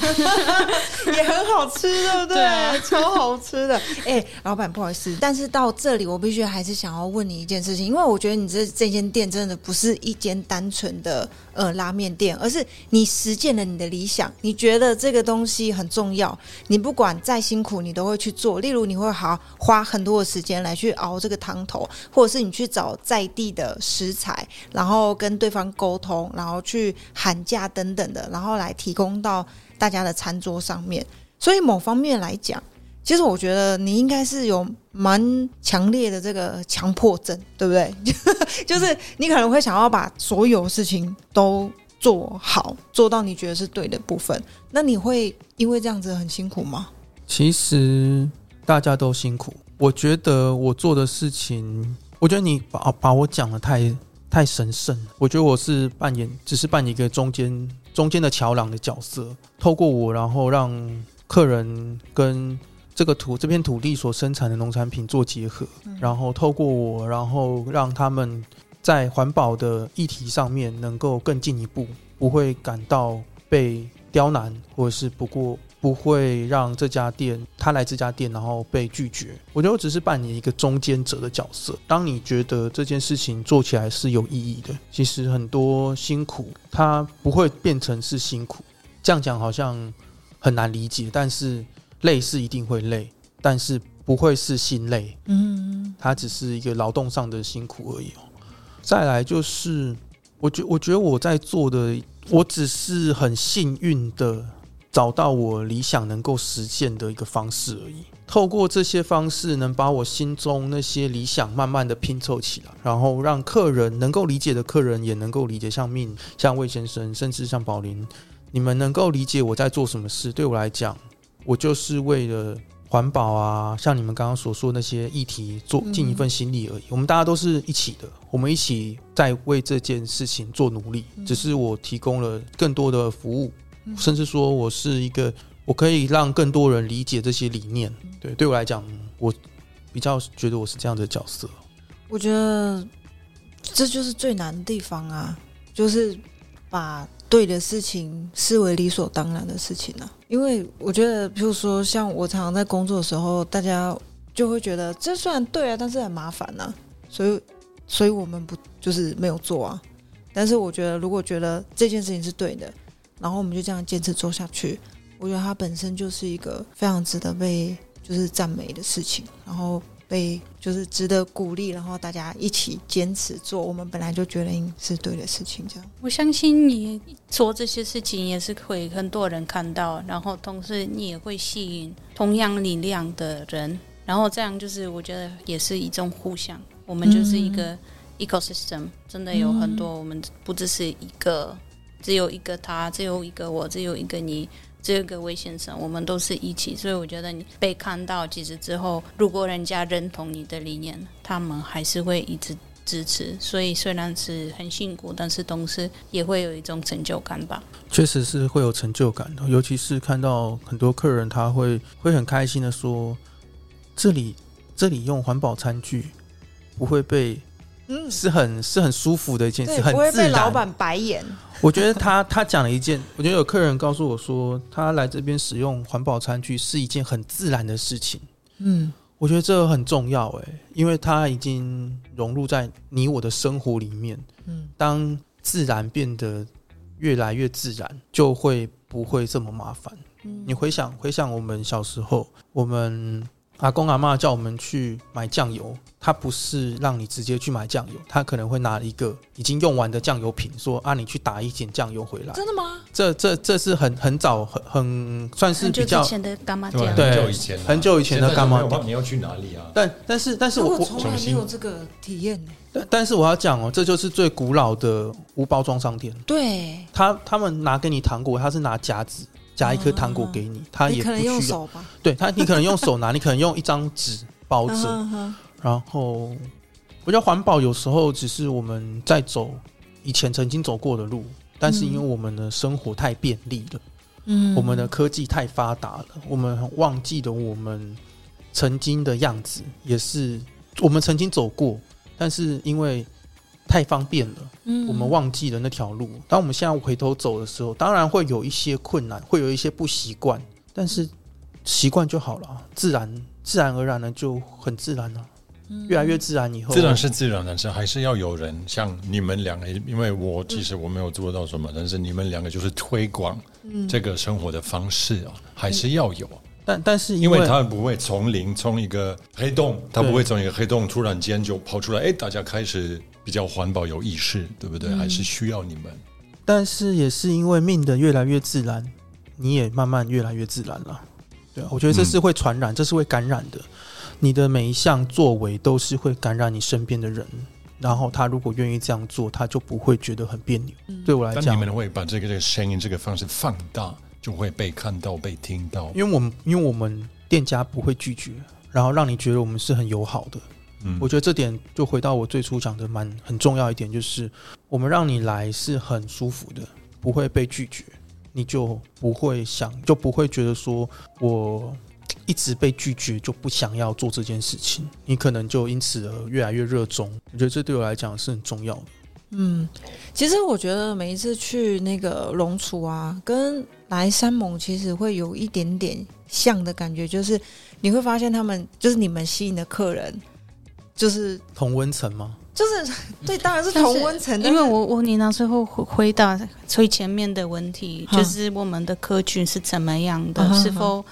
也很好吃，对不对？超好吃的。哎，老板，不好意思，但是到这里，我必须还是想要问你一件事情，因为我觉得你这这间店真的不是一间单纯的呃拉面店，而是你实践了你的理想。你觉得这个东西很重要，你不管再辛苦，你都会去做。例如，你会好花很多的时间来去熬这个汤头，或者是你去找在地的食材，然后跟对方沟通，然后去喊价等等的，然后来提供到。大家的餐桌上面，所以某方面来讲，其实我觉得你应该是有蛮强烈的这个强迫症，对不对？就是你可能会想要把所有事情都做好，做到你觉得是对的部分。那你会因为这样子很辛苦吗？其实大家都辛苦。我觉得我做的事情，我觉得你把把我讲的太太神圣。我觉得我是扮演，只是扮演一个中间。中间的桥梁的角色，透过我，然后让客人跟这个土这片土地所生产的农产品做结合，然后透过我，然后让他们在环保的议题上面能够更进一步，不会感到被刁难，或者是不过。不会让这家店他来这家店然后被拒绝。我觉得我只是扮演一个中间者的角色。当你觉得这件事情做起来是有意义的，其实很多辛苦它不会变成是辛苦。这样讲好像很难理解，但是累是一定会累，但是不会是心累。嗯，它只是一个劳动上的辛苦而已哦。再来就是，我觉我觉得我在做的，我只是很幸运的。找到我理想能够实现的一个方式而已。透过这些方式，能把我心中那些理想慢慢的拼凑起来，然后让客人能够理解的客人也能够理解，像命、像魏先生，甚至像宝林你们能够理解我在做什么事，对我来讲，我就是为了环保啊，像你们刚刚所说那些议题做尽一份心力而已。我们大家都是一起的，我们一起在为这件事情做努力。只是我提供了更多的服务，甚至说我是一个，我可以让更多人理解这些理念。对，对我来讲，我比较觉得我是这样的角色。我觉得这就是最难的地方啊，就是把对的事情视为理所当然的事情呢。因为我觉得，比如说像我常常在工作的时候，大家就会觉得这虽然对啊，但是很麻烦呐，所以所以我们不就是没有做啊。但是我觉得，如果觉得这件事情是对的，然后我们就这样坚持做下去，我觉得它本身就是一个非常值得被就是赞美的事情，然后。被就是值得鼓励，然后大家一起坚持做我们本来就觉得是对的事情。这样，我相信你做这些事情也是会很多人看到，然后同时你也会吸引同样力量的人，然后这样就是我觉得也是一种互相。我们就是一个 ecosystem，真的有很多，我们不只是一个，只有一个他，只有一个我，只有一个你。这个魏先生，我们都是一起，所以我觉得你被看到，其实之后，如果人家认同你的理念，他们还是会一直支持。所以虽然是很辛苦，但是同时也会有一种成就感吧。确实是会有成就感的，尤其是看到很多客人，他会会很开心的说：“这里这里用环保餐具，不会被。”嗯，是很是很舒服的一件事，很自然。老板白眼。我觉得他 他讲了一件，我觉得有客人告诉我说，他来这边使用环保餐具是一件很自然的事情。嗯，我觉得这个很重要哎，因为他已经融入在你我的生活里面。嗯，当自然变得越来越自然，就会不会这么麻烦。嗯，你回想回想我们小时候，我们。阿公阿妈叫我们去买酱油，他不是让你直接去买酱油，他可能会拿一个已经用完的酱油瓶，说啊，你去打一点酱油回来。真的吗？这这这是很很早很很算是比较以前的干妈店，对，很久以前，很久以前的干妈店。你要去哪里啊？但但是但是我从来没有这个体验呢。但但是我要讲哦，这就是最古老的无包装商店。对，他他们拿给你糖果，他是拿夹子。夹一颗糖果给你，他也不需要。对他，你可能用手拿，你可能用一张纸包着。然后，我觉得环保有时候只是我们在走以前曾经走过的路，但是因为我们的生活太便利了，嗯，我们的科技太发达了，我们忘记了我们曾经的样子，也是我们曾经走过，但是因为。太方便了，嗯，我们忘记了那条路。当我们现在回头走的时候，当然会有一些困难，会有一些不习惯，但是习惯就好了，自然自然而然的就很自然了，越来越自然。以后自然是自然，但是还是要有人像你们两个，因为我其实我没有做到什么，但是你们两个就是推广这个生活的方式啊，还是要有。但但是因为他不会从零从一个黑洞，他不会从一个黑洞突然间就跑出来，哎，大家开始。比较环保有意识，对不对？还是需要你们？但是也是因为命的越来越自然，你也慢慢越来越自然了。对啊，我觉得这是会传染，这是会感染的。你的每一项作为都是会感染你身边的人，然后他如果愿意这样做，他就不会觉得很别扭。对我来讲，你们会把这个这个声音这个方式放大，就会被看到、被听到。因为我们因为我们店家不会拒绝，然后让你觉得我们是很友好的。嗯我觉得这点就回到我最初讲的蛮很重要一点，就是我们让你来是很舒服的，不会被拒绝，你就不会想，就不会觉得说我一直被拒绝就不想要做这件事情，你可能就因此而越来越热衷。我觉得这对我来讲是很重要的。嗯，其实我觉得每一次去那个龙楚啊，跟来山盟其实会有一点点像的感觉，就是你会发现他们就是你们吸引的客人。就是同温层吗？就是对，当然是同温层。因为我我你那时候回回答最前面的问题，就是我们的客群是怎么样的？是否啊，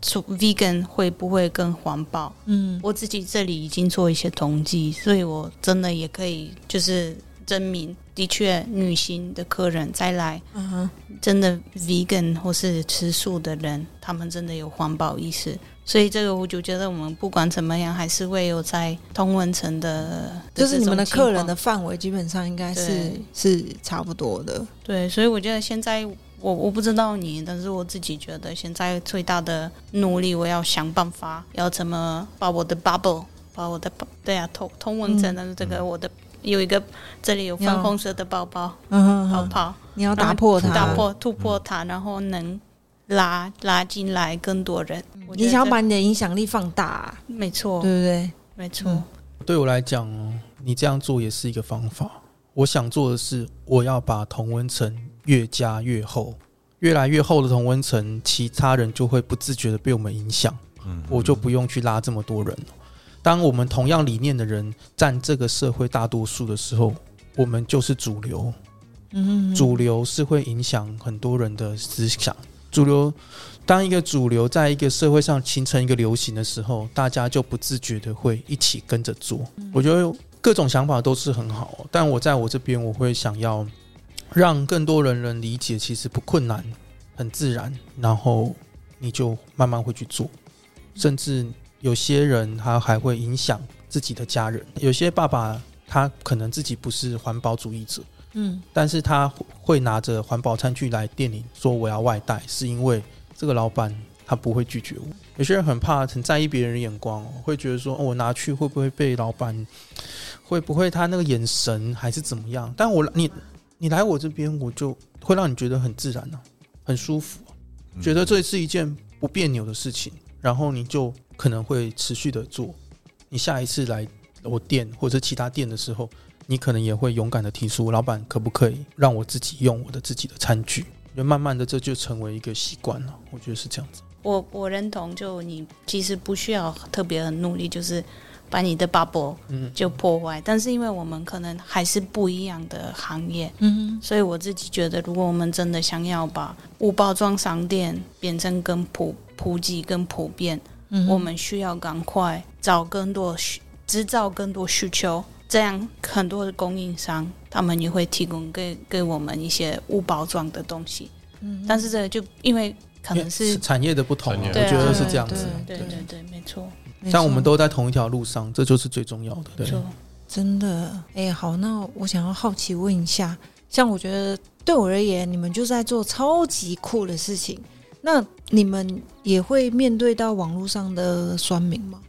做 vegan 会不会更环保？嗯，我自己这里已经做一些统计，所以我真的也可以就是证明，的确女性的客人再来，嗯哼，真的 vegan 或是吃素的人，他们真的有环保意识。所以这个我就觉得，我们不管怎么样，还是会有在同文层的，就是你们的客人的范围基本上应该是是差不多的。对，所以我觉得现在我我不知道你，但是我自己觉得现在最大的努力，我要想办法要怎么把我的 bubble，把我的对啊，同同文层的这个我的有一个这里有粉红色的包包嗯泡泡，你要打破它，打破突破它，然后能拉拉进来更多人。你想要把你的影响力放大，没错，对不对？没错。对我来讲哦，你这样做也是一个方法。我想做的是，我要把同温层越加越厚，越来越厚的同温层，其他人就会不自觉的被我们影响。嗯，我就不用去拉这么多人了。当我们同样理念的人占这个社会大多数的时候，我们就是主流。嗯，主流是会影响很多人的思想。主流，当一个主流在一个社会上形成一个流行的时候，大家就不自觉的会一起跟着做。我觉得。各种想法都是很好，但我在我这边，我会想要让更多人能理解，其实不困难，很自然，然后你就慢慢会去做。甚至有些人他还会影响自己的家人，有些爸爸他可能自己不是环保主义者，嗯，但是他会拿着环保餐具来店里说我要外带，是因为这个老板。他不会拒绝我。有些人很怕、很在意别人的眼光，会觉得说：“哦，我拿去会不会被老板？会不会他那个眼神还是怎么样？”但我你你来我这边，我就会让你觉得很自然呢，很舒服，觉得这是一件不别扭的事情，然后你就可能会持续的做。你下一次来我店或者其他店的时候，你可能也会勇敢的提出：“老板，可不可以让我自己用我的自己的餐具？”就慢慢的这就成为一个习惯了。我觉得是这样子。我我认同，就你其实不需要特别很努力，就是把你的 bubble 就破坏。但是因为我们可能还是不一样的行业，嗯，所以我自己觉得，如果我们真的想要把无包装商店变成更普普及、更普遍，我们需要赶快找更多需制造更多需求，这样很多的供应商他们也会提供给给我们一些无包装的东西。嗯，但是这个就因为。可能是产业的不同，我觉得是这样子。对对对，没错。像我们都在同一条路上，这就是最重要的。对，真的。哎，好，那我想要好奇问一下，像我觉得对我而言，你们就在做超级酷的事情。那你们也会面对到网络上的酸民吗？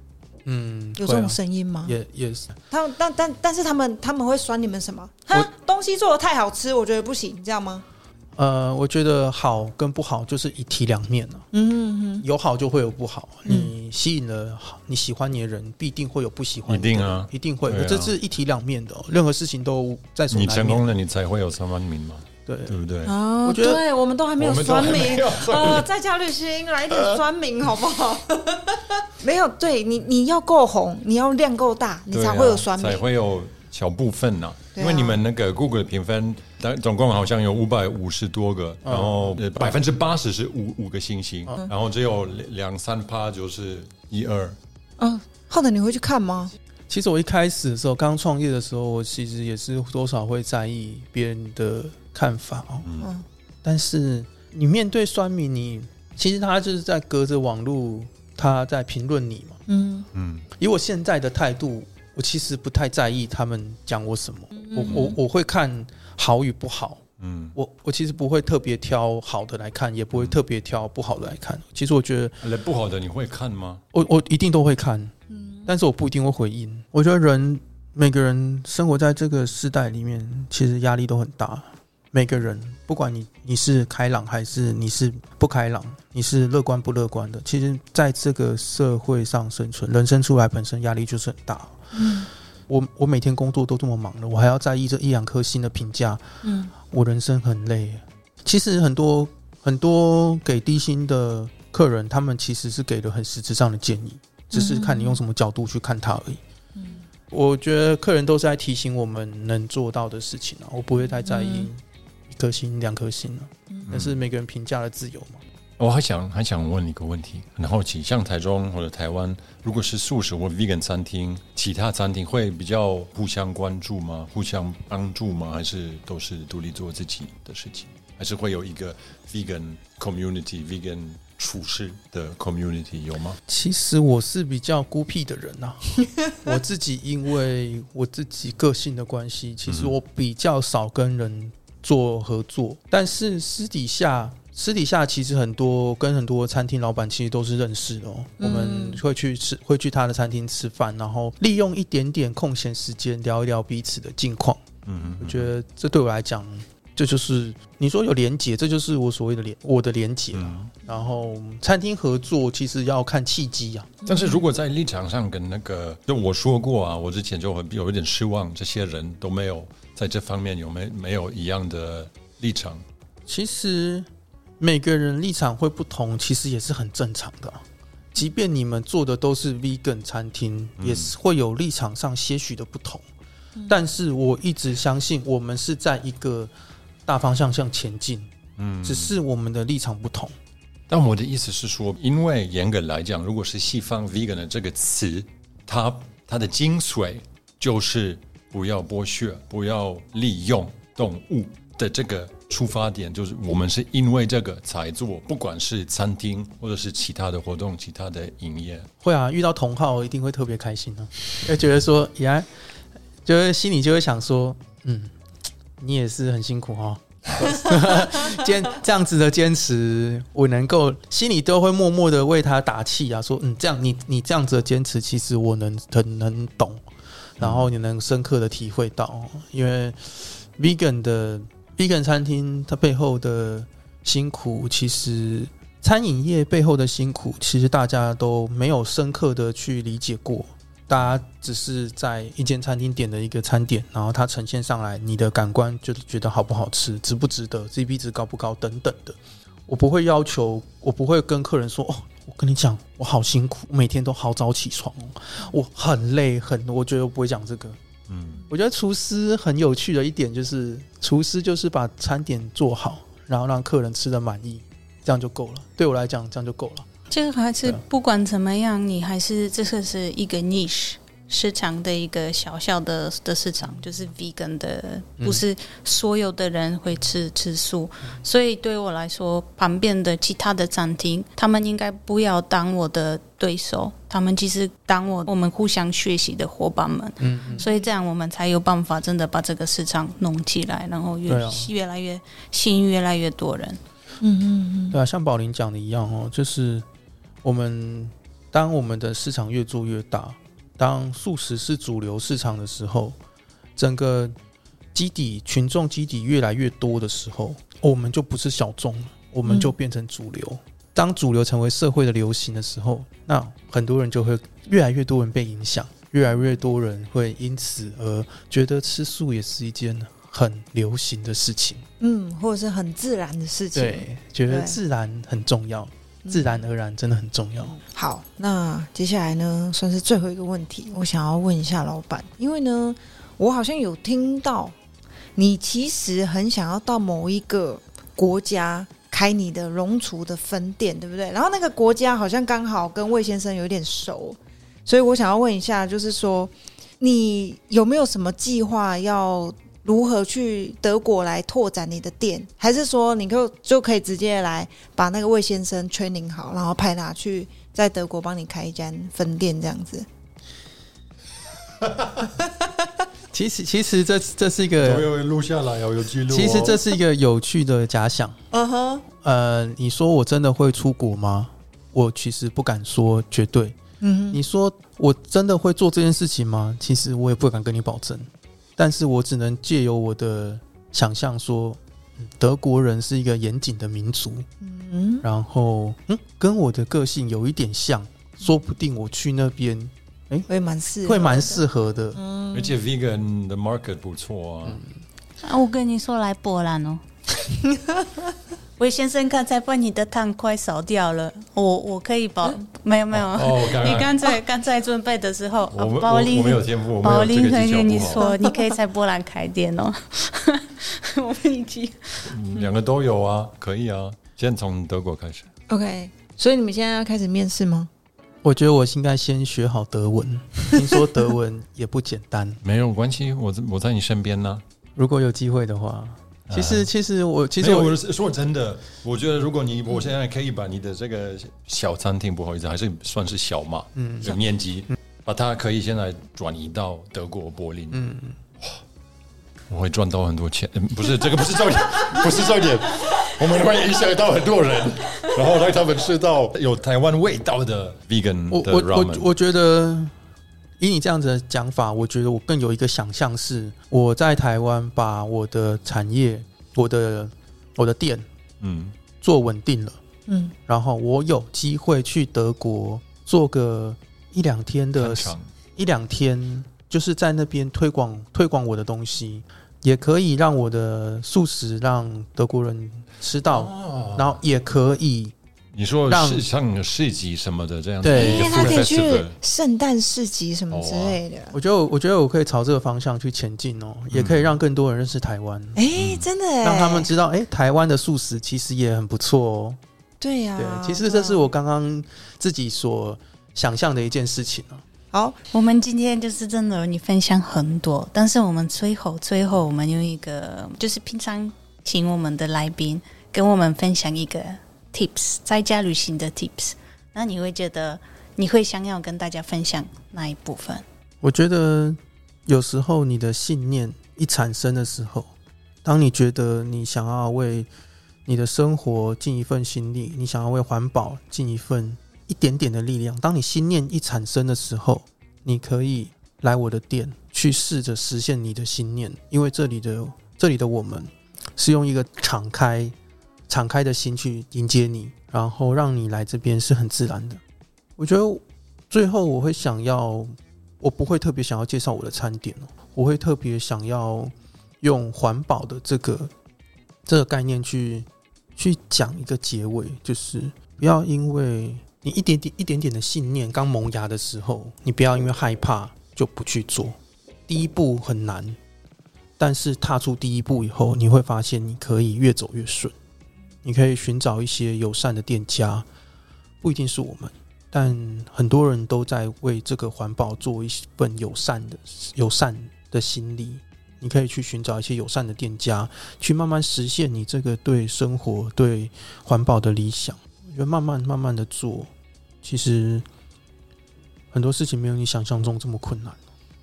嗯，有这种声音吗？也也是。他但但但是他们他们会酸你们什么？哈，东西做的太好吃，我觉得不行，这样吗？呃，我觉得好跟不好就是一体两面了。嗯，有好就会有不好。你吸引了你喜欢你的人，必定会有不喜欢。一定啊，一定会。这是一体两面的，任何事情都在你成功了，你才会有三万名嘛？对，对不对？啊，我觉得对，我们都还没有酸民。呃，在家旅行来一点酸民好不好？没有，对你你要够红，你要量够大，你才会有酸民，才会有小部分呢。因为你们那个 Google 的评分，但总共好像有五百五十多个，然后百分之八十是五五个星星，然后只有两三趴就是一二。嗯，后来你会去看吗？其实我一开始的时候，刚创业的时候，我其实也是多少会在意别人的看法哦。嗯，但是你面对酸民，你其实他就是在隔着网络，他在评论你嘛。嗯嗯，以我现在的态度。我其实不太在意他们讲我什么，我我我会看好与不好，嗯，我我其实不会特别挑好的来看，也不会特别挑不好的来看。其实我觉得，不好的你会看吗？我我一定都会看，嗯，但是我不一定会回应。我觉得人每个人生活在这个时代里面，其实压力都很大。每个人，不管你你是开朗还是你是不开朗，你是乐观不乐观的，其实在这个社会上生存，人生出来本身压力就是很大。嗯，我我每天工作都这么忙了，我还要在意这一两颗星的评价。嗯，我人生很累。其实很多很多给低薪的客人，他们其实是给了很实质上的建议，只是看你用什么角度去看他而已。嗯，我觉得客人都是在提醒我们能做到的事情啊，我不会太在意一颗星两颗星了。但是每个人评价的自由嘛。我还想还想问你一个问题，很好奇，像台中或者台湾，如果是素食或 vegan 餐厅，其他餐厅会比较互相关注吗？互相帮助吗？还是都是独立做自己的事情？还是会有一个 vegan community，vegan 厨师的 community 有吗？其实我是比较孤僻的人呐，我自己因为我自己个性的关系，其实我比较少跟人。做合作，但是私底下。私底下其实很多跟很多餐厅老板其实都是认识的哦，我们会去吃，会去他的餐厅吃饭，然后利用一点点空闲时间聊一聊彼此的近况。嗯，我觉得这对我来讲，这就是你说有连结，这就是我所谓的连我的连结。然后餐厅合作其实要看契机啊，但是如果在立场上跟那个，就我说过啊，我之前就很有一点失望，这些人都没有在这方面有没没有一样的立场。其实。每个人立场会不同，其实也是很正常的。即便你们做的都是 vegan 餐厅，也是会有立场上些许的不同。但是我一直相信，我们是在一个大方向向前进。嗯，只是我们的立场不同。但我的意思是说，因为严格来讲，如果是西方 vegan 的这个词，它它的精髓就是不要剥削，不要利用动物的这个。出发点就是我们是因为这个才做，不管是餐厅或者是其他的活动、其他的营业。会啊，遇到同号一定会特别开心啊，会觉得说呀，就是心里就会想说，嗯，你也是很辛苦哈，坚这样子的坚持，我能够心里都会默默的为他打气啊，说嗯，这样你你这样子的坚持，其实我能很能懂，然后你能深刻的体会到，因为 vegan 的。Vegan 餐厅它背后的辛苦，其实餐饮业背后的辛苦，其实大家都没有深刻的去理解过。大家只是在一间餐厅点的一个餐点，然后它呈现上来，你的感官就是觉得好不好吃，值不值得，C B 值高不高等等的。我不会要求，我不会跟客人说：“哦，我跟你讲，我好辛苦，每天都好早起床，我很累，很……我觉得我不会讲这个。”嗯，我觉得厨师很有趣的一点就是，厨师就是把餐点做好，然后让客人吃的满意，这样就够了。对我来讲，这样就够了。这个还是不管怎么样，你还是这个是一个 niche。市场的一个小小的的市场，就是 vegan 的，不是所有的人会吃吃素，所以对我来说，旁边的其他的餐厅，他们应该不要当我的对手，他们其实当我我们互相学习的伙伴们，嗯，所以这样我们才有办法真的把这个市场弄起来，然后越越来越吸引越来越多人，嗯嗯嗯，对啊，像宝林讲的一样哦，就是我们当我们的市场越做越大。当素食是主流市场的时候，整个基底群众基底越来越多的时候，我们就不是小众了，我们就变成主流。当主流成为社会的流行的时候，那很多人就会越来越多人被影响，越来越多人会因此而觉得吃素也是一件很流行的事情，嗯，或者是很自然的事情，对，觉得自然很重要。自然而然真的很重要。好，那接下来呢，算是最后一个问题，我想要问一下老板，因为呢，我好像有听到你其实很想要到某一个国家开你的荣厨的分店，对不对？然后那个国家好像刚好跟魏先生有点熟，所以我想要问一下，就是说你有没有什么计划要？如何去德国来拓展你的店？还是说你就就可以直接来把那个魏先生 training 好，然后派他去在德国帮你开一间分店这样子？其实，其实这这是一个有录下来哦，有记录。其实这是一个有趣的假想。嗯哼。呃，你说我真的会出国吗？我其实不敢说绝对。嗯。你说我真的会做这件事情吗？其实我也不敢跟你保证。但是我只能借由我的想象说，德国人是一个严谨的民族，嗯，然后嗯，跟我的个性有一点像，说不定我去那边，哎，会蛮适会蛮适合的，嗯，而且 vegan 的 market 不错啊，啊，我跟你说来波兰哦。魏先生，刚才把你的碳快烧掉了，我我可以保，没有没有，你刚才刚才准备的时候，宝林没有天赋，宝林可以跟你说，你可以在波兰开店哦。我们已经，两个都有啊，可以啊，先从德国开始。OK，所以你们现在要开始面试吗？我觉得我应该先学好德文，听说德文也不简单。没有关系，我我在你身边呢。如果有机会的话。其实，其实我其实我说真的，我觉得如果你我现在可以把你的这个小餐厅，不好意思，还是算是小嘛，嗯，有面积，把它可以现在转移到德国柏林，嗯，哇，我会赚到很多钱。不是这个，不是重点，不是重点。我们会影响到很多人，然后让他们吃到有台湾味道的 vegan 我我我我觉得，以你这样子的讲法，我觉得我更有一个想象是，我在台湾把我的产业、我的我的店，嗯，做稳定了，嗯，然后我有机会去德国做个一两天的，一两天，就是在那边推广推广我的东西。也可以让我的素食让德国人吃到，然后也可以你说是像市集什么的这样子，对，他可以去圣诞市集什么之类的。我觉得，我觉得我可以朝这个方向去前进哦，也可以让更多人认识台湾。哎，真的，让他们知道，哎，台湾的素食其实也很不错哦。对呀，对，其实这是我刚刚自己所想象的一件事情哦。好，我们今天就是真的，你分享很多，但是我们最后最后，我们用一个就是平常请我们的来宾跟我们分享一个 tips，在家旅行的 tips。那你会觉得你会想要跟大家分享哪一部分？我觉得有时候你的信念一产生的时候，当你觉得你想要为你的生活尽一份心力，你想要为环保尽一份。一点点的力量，当你心念一产生的时候，你可以来我的店去试着实现你的心念，因为这里的这里的我们是用一个敞开、敞开的心去迎接你，然后让你来这边是很自然的。我觉得最后我会想要，我不会特别想要介绍我的餐点哦，我会特别想要用环保的这个这个概念去去讲一个结尾，就是不要因为。你一点点、一点点的信念刚萌芽的时候，你不要因为害怕就不去做。第一步很难，但是踏出第一步以后，你会发现你可以越走越顺。你可以寻找一些友善的店家，不一定是我们，但很多人都在为这个环保做一份友善的、友善的心理。你可以去寻找一些友善的店家，去慢慢实现你这个对生活、对环保的理想。我觉得慢慢、慢慢的做。其实很多事情没有你想象中这么困难。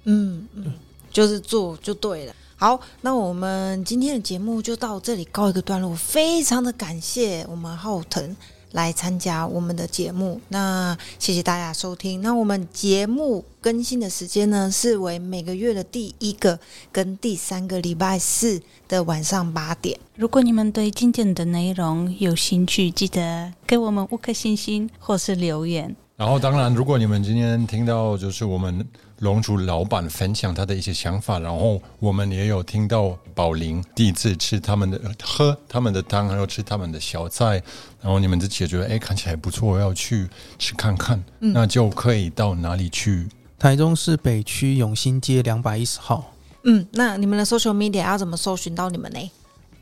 嗯，嗯，就是做就对了。好，那我们今天的节目就到这里告一个段落。非常的感谢我们浩腾来参加我们的节目。那谢谢大家收听。那我们节目更新的时间呢，是为每个月的第一个跟第三个礼拜四的晚上八点。如果你们对今天的内容有兴趣，记得给我们五颗星星或是留言。然后，当然，如果你们今天听到就是我们龙族老板分享他的一些想法，然后我们也有听到宝林第一次吃他们的喝他们的汤，还有吃他们的小菜，然后你们自己也觉得哎看起来不错，要去吃看看，那就可以到哪里去？台中市北区永兴街两百一十号。嗯，那你们的 social media 要怎么搜寻到你们呢？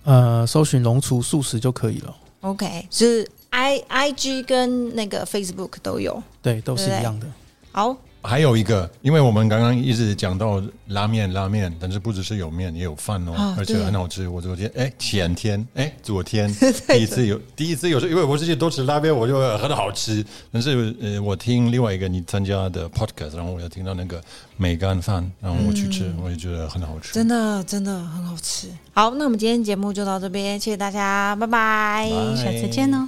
呃，搜寻“龙厨素食”就可以了。OK，是 i i g 跟那个 Facebook 都有，对，都是一样的。好。还有一个，因为我们刚刚一直讲到拉面，拉面，但是不只是有面，也有饭哦，而且很好吃。我昨天，哎，前天，哎，昨天 第一次有，第一次有，因为我之前都吃拉面，我就很好吃。但是，呃，我听另外一个你参加的 podcast，然后我又听到那个梅干饭，然后我去吃，我也觉得很好吃，真的，真的很好吃。好，那我们今天节目就到这边，谢谢大家，拜拜，下次见哦。